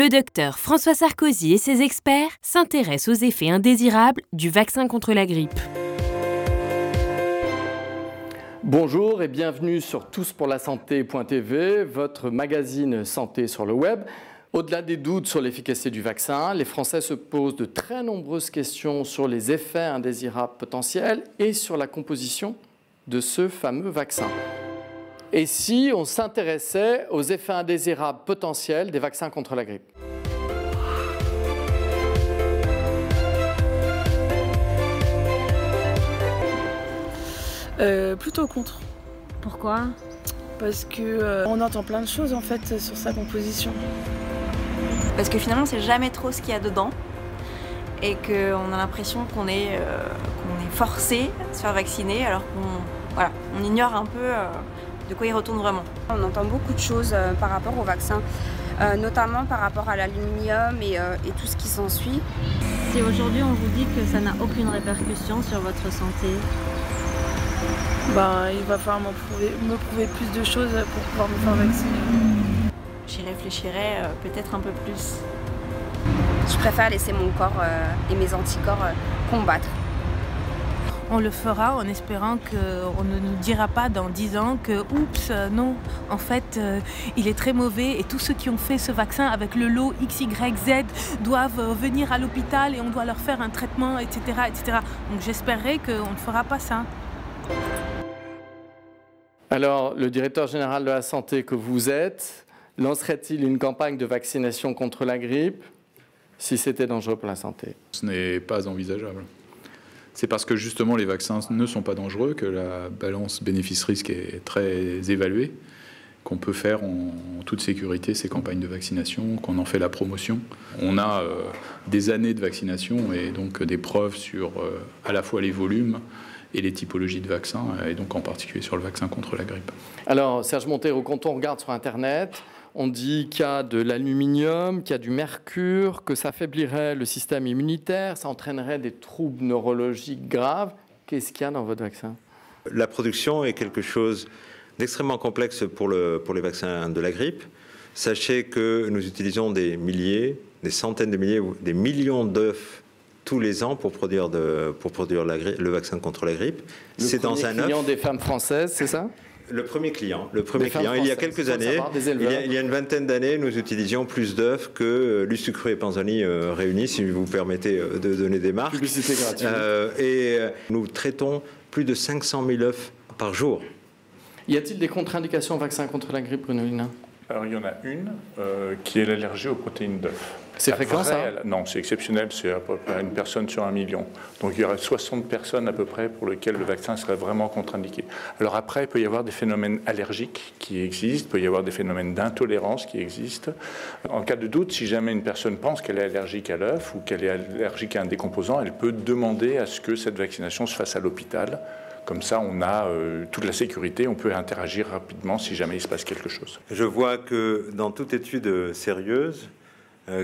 le docteur François Sarkozy et ses experts s'intéressent aux effets indésirables du vaccin contre la grippe. Bonjour et bienvenue sur touspourlasanté.tv, votre magazine santé sur le web. Au-delà des doutes sur l'efficacité du vaccin, les Français se posent de très nombreuses questions sur les effets indésirables potentiels et sur la composition de ce fameux vaccin. Et si on s'intéressait aux effets indésirables potentiels des vaccins contre la grippe? Euh, Plutôt contre. Pourquoi? Parce que euh, on entend plein de choses en fait sur sa composition. Parce que finalement, c'est jamais trop ce qu'il y a dedans et qu'on a l'impression qu'on est, euh, qu'on est forcé à se faire vacciner alors qu'on voilà, on ignore un peu de quoi il retourne vraiment. On entend beaucoup de choses euh, par rapport au vaccin, euh, notamment par rapport à l'aluminium euh, et, tout ce qui s'ensuit. Si aujourd'hui on vous dit que ça n'a aucune répercussion sur votre santé ben, il va falloir prouver, me prouver plus de choses pour pouvoir me faire vacciner. J'y réfléchirai peut-être un peu plus. Je préfère laisser mon corps et mes anticorps combattre on le fera en espérant qu'on ne nous dira pas dans 10 ans que, oups, non, en fait, euh, il est très mauvais et tous ceux qui ont fait ce vaccin avec le lot XYZ doivent venir à l'hôpital et on doit leur faire un traitement, etc. etc. Donc j'espérerais qu'on ne fera pas ça. Alors, le directeur général de la santé que vous êtes, lancerait-il une campagne de vaccination contre la grippe? Si c'était dangereux pour la santé Ce n'est pas envisageable c'est parce que justement les vaccins ne sont pas dangereux, que la balance bénéfice-risque est très évaluée, qu'on peut faire en, toute sécurité ces campagnes de vaccination, qu'on en fait la promotion. On a euh, des années de vaccination et donc des preuves sur euh, à la fois les volumes et les typologies de vaccins, et donc en particulier sur le vaccin contre la grippe. Alors, Serge Montero, quand on regarde sur Internet, on dit qu'il y a de l'aluminium, qu'il y a du mercure, que ça affaiblirait le système immunitaire, ça entraînerait des troubles neurologiques graves. Qu'est-ce qu'il y a dans votre vaccin? La production est quelque chose d'extrêmement complexe pour, le, pour les vaccins de la grippe. Sachez que nous utilisons des milliers, des centaines de milliers, des millions d'œufs tous les ans pour produire, de, pour produire le vaccin contre la grippe. C'est dans un œuf. des femmes françaises, c'est ça? Le premier client, le premier client. Il y a quelques années, il y a, une vingtaine d'années, nous utilisions plus d'œufs que euh, Lustucru et Panzani euh, réunis, si vous permettez euh, de donner des marques. Publicité gratuite. et nous traitons plus de 500 000 œufs par jour. Y a-t-il des contre-indications au vaccin contre la grippe, Bruno Alors il y en a une qui est l'allergie aux protéines d'œufs. C'est fréquent ça Non, c'est exceptionnel, c'est à peu près une personne sur un million. Donc il y aurait 60 personnes à peu près pour lesquelles le vaccin serait vraiment contre-indiqué. Alors après, il peut y avoir des phénomènes allergiques qui existent, il peut y avoir des phénomènes d'intolérance qui existent. En cas de doute, si jamais une personne pense qu'elle est allergique à l'œuf ou qu'elle est allergique à un décomposant, elle peut demander à ce que cette vaccination se fasse à l'hôpital. Comme ça, on a euh, toute la sécurité, on peut interagir rapidement si jamais il se passe quelque chose. Je vois que dans toute étude sérieuse,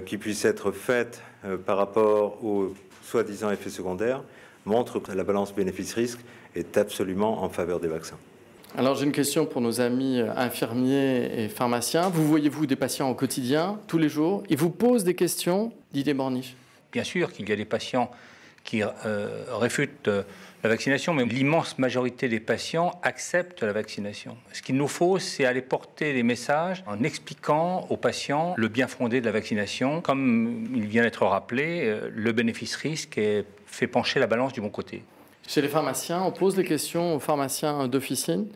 qui puisse être faite euh, par rapport aux soi-disant effets secondaires montre que la balance bénéfice-risque est absolument en faveur des vaccins. Alors j'ai une question pour nos amis euh, infirmiers et pharmaciens. Vous voyez-vous des patients au quotidien, tous les jours? Ils vous posent des questions, Didier Borniche Bien sûr qu'il y a des patients qui réfutent la vaccination, mais l'immense majorité des patients acceptent la vaccination. Ce qu'il nous faut, c'est aller porter des messages en expliquant aux patients le bien fondé de la vaccination. Comme il vient d'être rappelé, euh, le bénéfice-risque fait pencher la balance du bon côté. Chez les pharmaciens, on pose des questions aux pharmaciens d'officine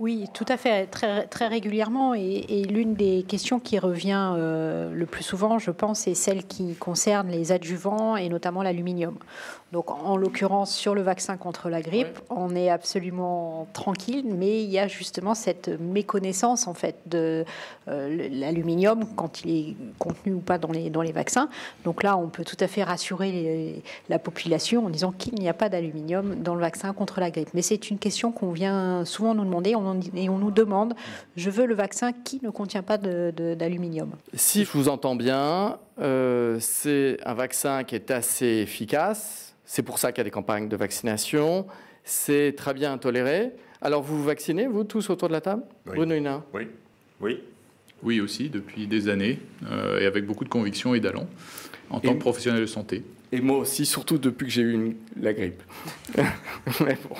oui, tout à fait, très, très régulièrement. Et, l'une des questions qui revient euh, le plus souvent, je pense, est celle qui concerne les adjuvants et notamment l'aluminium. Donc, en l'occurrence, sur le vaccin contre la grippe, on est absolument tranquille, mais il y a justement cette méconnaissance en fait de euh, l'aluminium quand il est contenu ou pas dans les, dans les vaccins. Donc là, on peut tout à fait rassurer la population en disant qu'il n'y a pas d'aluminium dans le vaccin contre la grippe. Mais c'est une question qu'on vient souvent nous demander on, et on nous demande je veux le vaccin qui ne contient pas d'aluminium. Si je vous entends bien, euh, c'est un vaccin qui est assez efficace c'est pour ça qu'il y a des campagnes de vaccination. C'est très bien toléré. Alors, vous vous vaccinez, vous, tous autour de la table? Oui. Oui. Oui. Oui, aussi, depuis des années, et avec beaucoup de conviction et d'allant, en tant que professionnel de santé. Et moi aussi, surtout depuis que j'ai eu la grippe. Mais bon.